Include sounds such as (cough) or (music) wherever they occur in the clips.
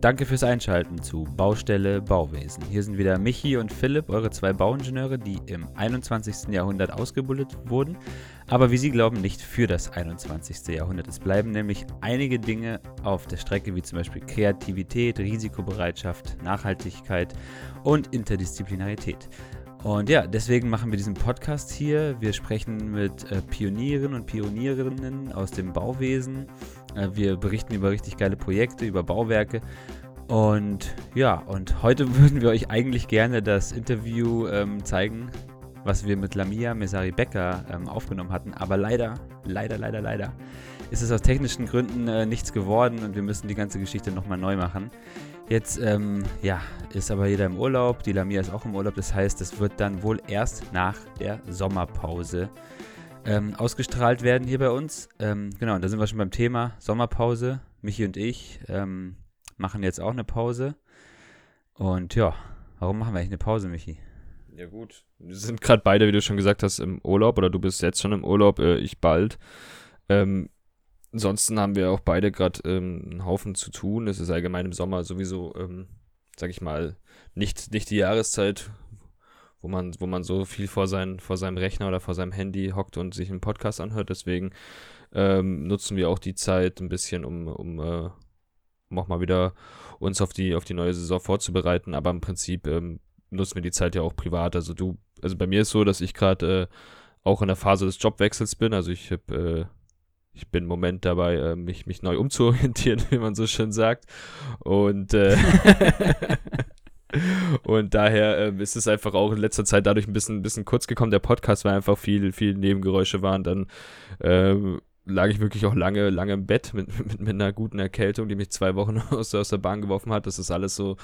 danke fürs Einschalten zu Baustelle Bauwesen. Hier sind wieder Michi und Philipp, eure zwei Bauingenieure, die im 21. Jahrhundert ausgebildet wurden, aber wie sie glauben, nicht für das 21. Jahrhundert. Es bleiben nämlich einige Dinge auf der Strecke, wie zum Beispiel Kreativität, Risikobereitschaft, Nachhaltigkeit und Interdisziplinarität. Und ja, deswegen machen wir diesen Podcast hier. Wir sprechen mit äh, Pionieren und Pionierinnen aus dem Bauwesen. Äh, wir berichten über richtig geile Projekte, über Bauwerke. Und ja, und heute (laughs) würden wir euch eigentlich gerne das Interview ähm, zeigen, was wir mit Lamia Mesari Becker ähm, aufgenommen hatten. Aber leider, leider, leider, leider ist es aus technischen Gründen äh, nichts geworden und wir müssen die ganze Geschichte nochmal neu machen. Jetzt, ähm, ja, ist aber jeder im Urlaub, die Lamia ist auch im Urlaub, das heißt, es wird dann wohl erst nach der Sommerpause ähm, ausgestrahlt werden hier bei uns. Ähm, genau, und da sind wir schon beim Thema Sommerpause. Michi und ich ähm, machen jetzt auch eine Pause. Und ja, warum machen wir eigentlich eine Pause, Michi? Ja gut, wir sind gerade beide, wie du schon gesagt hast, im Urlaub oder du bist jetzt schon im Urlaub, äh, ich bald. Ähm, ansonsten haben wir auch beide gerade ähm, einen Haufen zu tun. Es ist allgemein im Sommer sowieso, ähm, sag ich mal, nicht, nicht die Jahreszeit, wo man, wo man so viel vor, sein, vor seinem Rechner oder vor seinem Handy hockt und sich einen Podcast anhört. Deswegen ähm, nutzen wir auch die Zeit ein bisschen, um, um, äh, um auch mal wieder uns auf die, auf die neue Saison vorzubereiten. Aber im Prinzip ähm, nutzen wir die Zeit ja auch privat. Also du, also bei mir ist so, dass ich gerade äh, auch in der Phase des Jobwechsels bin. Also ich habe äh, ich bin im Moment dabei, äh, mich, mich neu umzuorientieren, (laughs) wie man so schön sagt. Und, äh, (laughs) und daher äh, ist es einfach auch in letzter Zeit dadurch ein bisschen, ein bisschen kurz gekommen, der Podcast, weil einfach viel, viel Nebengeräusche waren. Dann ähm, lag ich wirklich auch lange, lange im Bett mit, (laughs) mit, mit einer guten Erkältung, die mich zwei Wochen aus, aus der Bahn geworfen hat. Das ist alles so,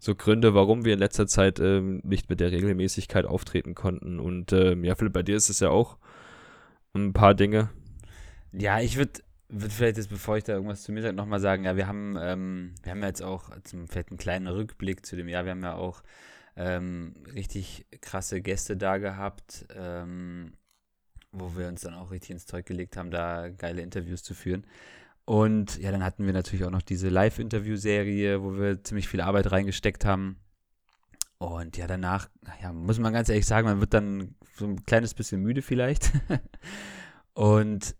so Gründe, warum wir in letzter Zeit ähm, nicht mit der Regelmäßigkeit auftreten konnten. Und ähm, ja, Philipp, bei dir ist es ja auch ein paar Dinge, ja, ich würde würd vielleicht jetzt, bevor ich da irgendwas zu mir sage, nochmal sagen, ja, wir haben, ähm, wir haben ja jetzt auch zum, vielleicht einen kleinen Rückblick zu dem Jahr, wir haben ja auch ähm, richtig krasse Gäste da gehabt, ähm, wo wir uns dann auch richtig ins Zeug gelegt haben, da geile Interviews zu führen. Und ja, dann hatten wir natürlich auch noch diese Live-Interview-Serie, wo wir ziemlich viel Arbeit reingesteckt haben. Und ja, danach, ja, muss man ganz ehrlich sagen, man wird dann so ein kleines bisschen müde vielleicht. (laughs) und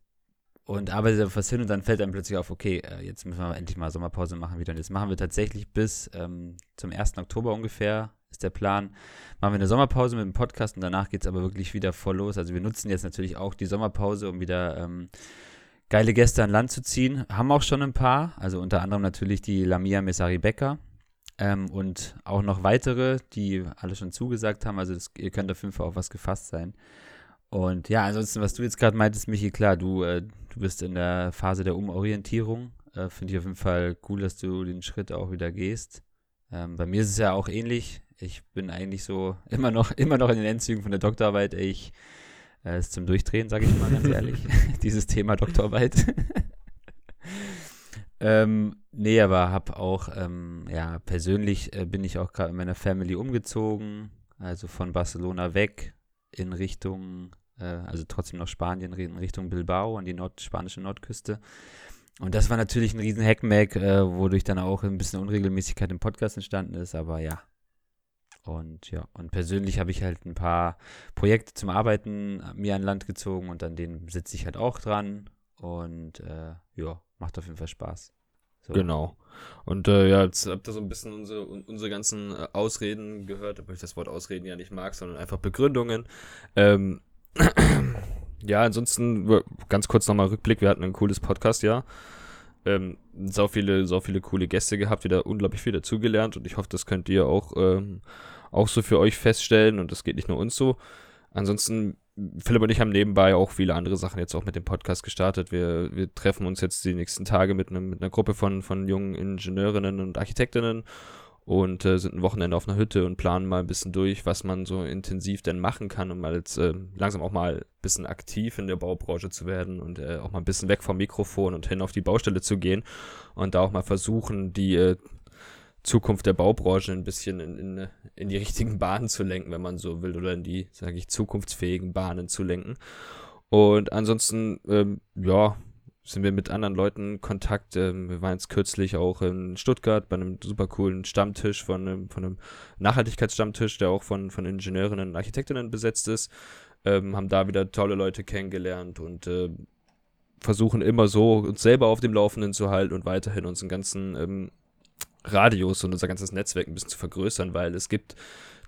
und arbeitet auf was hin und dann fällt einem plötzlich auf, okay, äh, jetzt müssen wir endlich mal Sommerpause machen wieder. Und jetzt machen wir tatsächlich bis ähm, zum 1. Oktober ungefähr, ist der Plan, machen wir eine Sommerpause mit dem Podcast und danach geht es aber wirklich wieder voll los. Also wir nutzen jetzt natürlich auch die Sommerpause, um wieder ähm, geile Gäste an Land zu ziehen. Haben auch schon ein paar, also unter anderem natürlich die Lamia Messari Becker. Ähm, und auch noch weitere, die alle schon zugesagt haben. Also das, ihr könnt auf jeden Fall auf was gefasst sein. Und ja, ansonsten, was du jetzt gerade meintest, Michi, klar, du, äh, du bist in der Phase der Umorientierung. Äh, Finde ich auf jeden Fall cool, dass du den Schritt auch wieder gehst. Ähm, bei mir ist es ja auch ähnlich. Ich bin eigentlich so (laughs) immer noch, immer noch in den Endzügen von der Doktorarbeit. Ich äh, ist zum Durchdrehen, sage ich mal ganz (laughs) ehrlich. (laughs) Dieses Thema Doktorarbeit. ähm, nee, aber habe auch, ähm, ja, persönlich äh, bin ich auch gerade in meiner Family umgezogen. Also von Barcelona weg in Richtung, äh, also trotzdem noch Spanien, in Richtung Bilbao, an die Nord spanische Nordküste. Und das war natürlich ein riesen Hackmack, äh, wodurch dann auch ein bisschen Unregelmäßigkeit im Podcast entstanden ist, aber ja. Und ja, und persönlich habe ich halt ein paar Projekte zum Arbeiten mir an Land gezogen und an denen sitze ich halt auch dran. Und äh, ja, macht auf jeden Fall Spaß. So. Genau. Und äh, ja, jetzt habt ihr so ein bisschen unsere, unsere ganzen äh, Ausreden gehört, obwohl ich das Wort Ausreden ja nicht mag, sondern einfach Begründungen. Ähm, (clears throat) ja, ansonsten ganz kurz nochmal Rückblick. Wir hatten ein cooles Podcast, ja. Ähm, so viele, so viele coole Gäste gehabt, wieder unglaublich viel dazugelernt und ich hoffe, das könnt ihr auch, ähm, auch so für euch feststellen und das geht nicht nur uns so. Ansonsten Philipp und ich haben nebenbei auch viele andere Sachen jetzt auch mit dem Podcast gestartet. Wir, wir treffen uns jetzt die nächsten Tage mit, ne, mit einer Gruppe von, von jungen Ingenieurinnen und Architektinnen und äh, sind ein Wochenende auf einer Hütte und planen mal ein bisschen durch, was man so intensiv denn machen kann, um jetzt äh, langsam auch mal ein bisschen aktiv in der Baubranche zu werden und äh, auch mal ein bisschen weg vom Mikrofon und hin auf die Baustelle zu gehen und da auch mal versuchen, die äh, Zukunft der Baubranche ein bisschen in, in, in die richtigen Bahnen zu lenken, wenn man so will, oder in die, sage ich, zukunftsfähigen Bahnen zu lenken. Und ansonsten, ähm, ja, sind wir mit anderen Leuten in Kontakt. Ähm, wir waren jetzt kürzlich auch in Stuttgart bei einem super coolen Stammtisch von einem, von einem Nachhaltigkeitsstammtisch, der auch von, von Ingenieurinnen und Architektinnen besetzt ist. Ähm, haben da wieder tolle Leute kennengelernt und äh, versuchen immer so, uns selber auf dem Laufenden zu halten und weiterhin unseren ganzen ähm, Radius und unser ganzes Netzwerk ein bisschen zu vergrößern, weil es gibt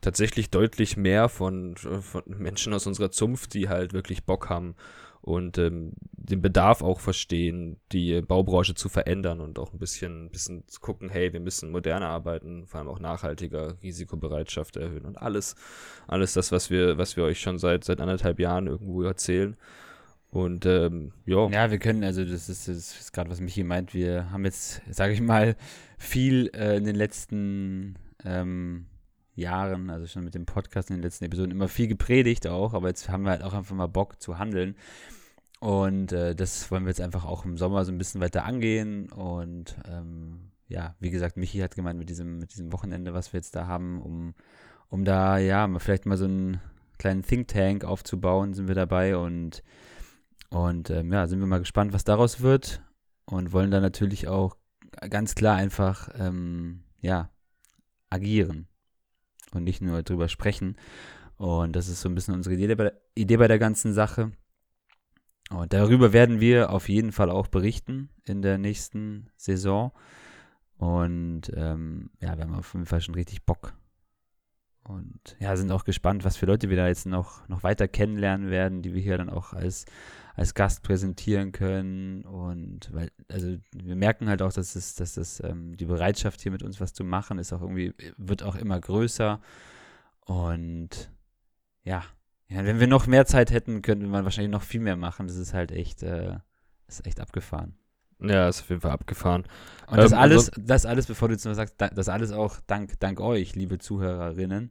tatsächlich deutlich mehr von, von Menschen aus unserer Zunft, die halt wirklich Bock haben und ähm, den Bedarf auch verstehen, die Baubranche zu verändern und auch ein bisschen, ein bisschen zu gucken, hey, wir müssen moderner arbeiten, vor allem auch nachhaltiger, Risikobereitschaft erhöhen und alles, alles das, was wir, was wir euch schon seit, seit anderthalb Jahren irgendwo erzählen. Und ähm, ja. Ja, wir können, also das ist, das ist gerade, was Michi meint, wir haben jetzt, sage ich mal, viel äh, in den letzten ähm, Jahren, also schon mit dem Podcast in den letzten Episoden, immer viel gepredigt auch, aber jetzt haben wir halt auch einfach mal Bock zu handeln. Und äh, das wollen wir jetzt einfach auch im Sommer so ein bisschen weiter angehen. Und ähm, ja, wie gesagt, Michi hat gemeint, mit diesem, mit diesem Wochenende, was wir jetzt da haben, um, um da, ja, vielleicht mal so einen kleinen Think Tank aufzubauen, sind wir dabei und, und ähm, ja, sind wir mal gespannt, was daraus wird. Und wollen da natürlich auch ganz klar einfach, ähm, ja, agieren und nicht nur drüber sprechen. Und das ist so ein bisschen unsere Idee bei, der, Idee bei der ganzen Sache. Und darüber werden wir auf jeden Fall auch berichten in der nächsten Saison. Und ähm, ja, wir haben auf jeden Fall schon richtig Bock. Und ja, sind auch gespannt, was für Leute wir da jetzt noch, noch weiter kennenlernen werden, die wir hier dann auch als, als Gast präsentieren können. Und weil, also wir merken halt auch, dass es, dass das, ähm, die Bereitschaft hier mit uns was zu machen, ist auch irgendwie, wird auch immer größer. Und ja, ja wenn wir noch mehr Zeit hätten, könnte man wahrscheinlich noch viel mehr machen. Das ist halt echt, äh, ist echt abgefahren. Ja, ist auf jeden Fall abgefahren. Und das ähm, alles, also, das alles, bevor du jetzt noch sagst, das alles auch dank, dank euch, liebe Zuhörerinnen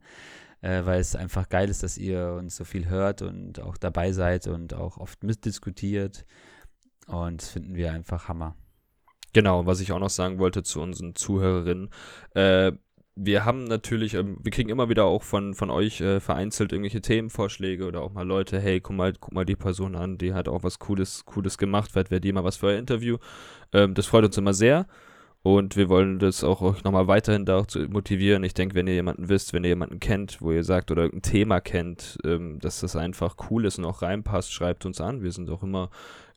äh, weil es einfach geil ist, dass ihr uns so viel hört und auch dabei seid und auch oft mitdiskutiert. Und das finden wir einfach Hammer. Genau, was ich auch noch sagen wollte zu unseren Zuhörerinnen. Äh, wir haben natürlich, ähm, wir kriegen immer wieder auch von, von euch äh, vereinzelt irgendwelche Themenvorschläge oder auch mal Leute, hey, guck mal, guck mal die Person an, die hat auch was Cooles, Cooles gemacht, vielleicht wäre die mal was für ein Interview. Ähm, das freut uns immer sehr. Und wir wollen das auch euch nochmal weiterhin dazu motivieren. Ich denke, wenn ihr jemanden wisst, wenn ihr jemanden kennt, wo ihr sagt oder irgendein Thema kennt, ähm, dass das einfach cool ist und auch reinpasst, schreibt uns an. Wir sind auch immer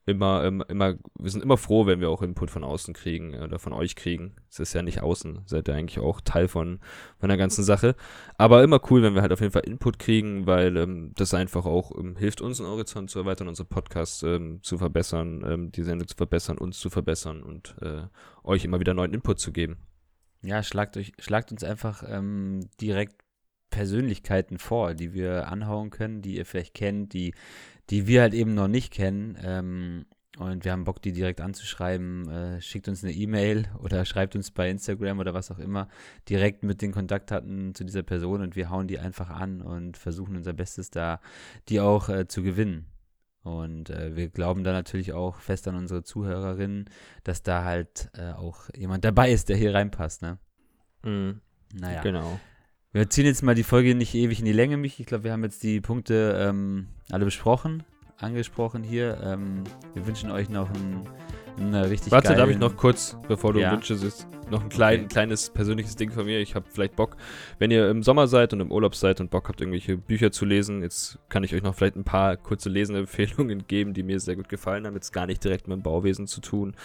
immer, immer, immer, wir sind immer froh, wenn wir auch Input von außen kriegen oder von euch kriegen. Es ist ja nicht außen, seid ihr eigentlich auch Teil von, von der ganzen Sache. Aber immer cool, wenn wir halt auf jeden Fall Input kriegen, weil ähm, das einfach auch ähm, hilft, unseren Horizont zu erweitern, unseren Podcast ähm, zu verbessern, ähm, die Sendung zu verbessern, uns zu verbessern und äh, euch immer wieder neuen Input zu geben. Ja, schlagt, euch, schlagt uns einfach ähm, direkt Persönlichkeiten vor, die wir anhauen können, die ihr vielleicht kennt, die die wir halt eben noch nicht kennen. Ähm, und wir haben Bock, die direkt anzuschreiben. Äh, schickt uns eine E-Mail oder (laughs) schreibt uns bei Instagram oder was auch immer direkt mit den Kontaktdaten zu dieser Person und wir hauen die einfach an und versuchen unser Bestes da, die auch äh, zu gewinnen. Und äh, wir glauben da natürlich auch fest an unsere Zuhörerinnen, dass da halt äh, auch jemand dabei ist, der hier reinpasst, ne? Mhm. Naja. Genau. Wir ziehen jetzt mal die Folge nicht ewig in die Länge, mich. Ich glaube, wir haben jetzt die Punkte ähm, alle besprochen, angesprochen hier. Ähm, wir wünschen euch noch einen, einen richtig Warte, geilen... darf ich noch kurz, bevor du ja. Wünsche siehst, noch ein klein, okay. kleines persönliches Ding von mir. Ich habe vielleicht Bock, wenn ihr im Sommer seid und im Urlaub seid und Bock habt, irgendwelche Bücher zu lesen, jetzt kann ich euch noch vielleicht ein paar kurze Lesenempfehlungen (laughs) geben, die mir sehr gut gefallen haben. Jetzt gar nicht direkt mit dem Bauwesen zu tun,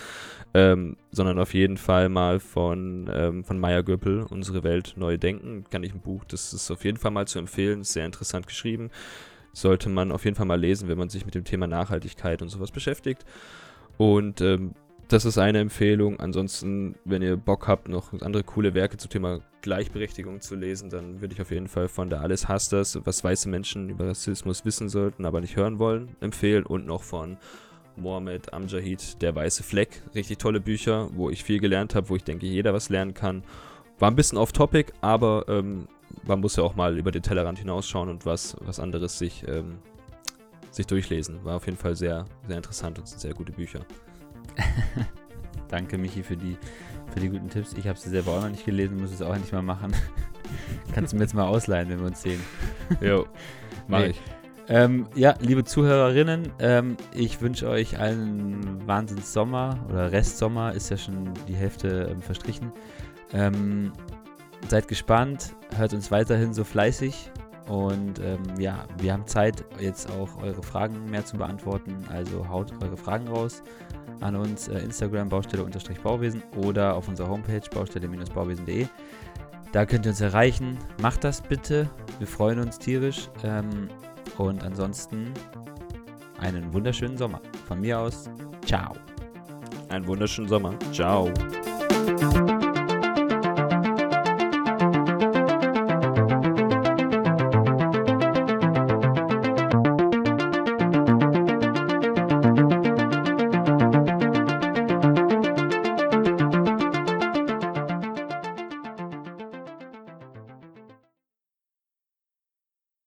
ähm, sondern auf jeden Fall mal von, ähm, von Maya Göppel, Unsere Welt neu denken. Kann ich ein Buch, das ist auf jeden Fall mal zu empfehlen, ist sehr interessant geschrieben. Sollte man auf jeden Fall mal lesen, wenn man sich mit dem Thema Nachhaltigkeit und sowas beschäftigt. Und ähm, das ist eine Empfehlung. Ansonsten, wenn ihr Bock habt, noch andere coole Werke zum Thema Gleichberechtigung zu lesen, dann würde ich auf jeden Fall von der Alles hasst das, was weiße Menschen über Rassismus wissen sollten, aber nicht hören wollen, empfehlen. Und noch von Mohamed Amjahid, Der weiße Fleck. Richtig tolle Bücher, wo ich viel gelernt habe, wo ich denke, jeder was lernen kann. War ein bisschen off-topic, aber ähm, man muss ja auch mal über den Tellerrand hinausschauen und was, was anderes sich, ähm, sich durchlesen. War auf jeden Fall sehr, sehr interessant und sind sehr gute Bücher. (laughs) Danke, Michi, für die, für die guten Tipps. Ich habe sie selber auch noch nicht gelesen, muss es auch endlich mal machen. (laughs) Kannst du mir jetzt mal ausleihen, wenn wir uns sehen? (laughs) Jo, mach nee. ich. Ähm, ja, liebe Zuhörerinnen, ähm, ich wünsche euch einen Wahnsinns Sommer oder Restsommer, ist ja schon die Hälfte ähm, verstrichen. Ähm, seid gespannt, hört uns weiterhin so fleißig und ähm, ja, wir haben Zeit, jetzt auch eure Fragen mehr zu beantworten. Also haut eure Fragen raus an uns, äh, Instagram Baustelle-Bauwesen oder auf unserer Homepage baustelle-bauwesen.de. Da könnt ihr uns erreichen. Macht das bitte. Wir freuen uns tierisch. Ähm, und ansonsten einen wunderschönen Sommer. Von mir aus, ciao. Einen wunderschönen Sommer. Ciao.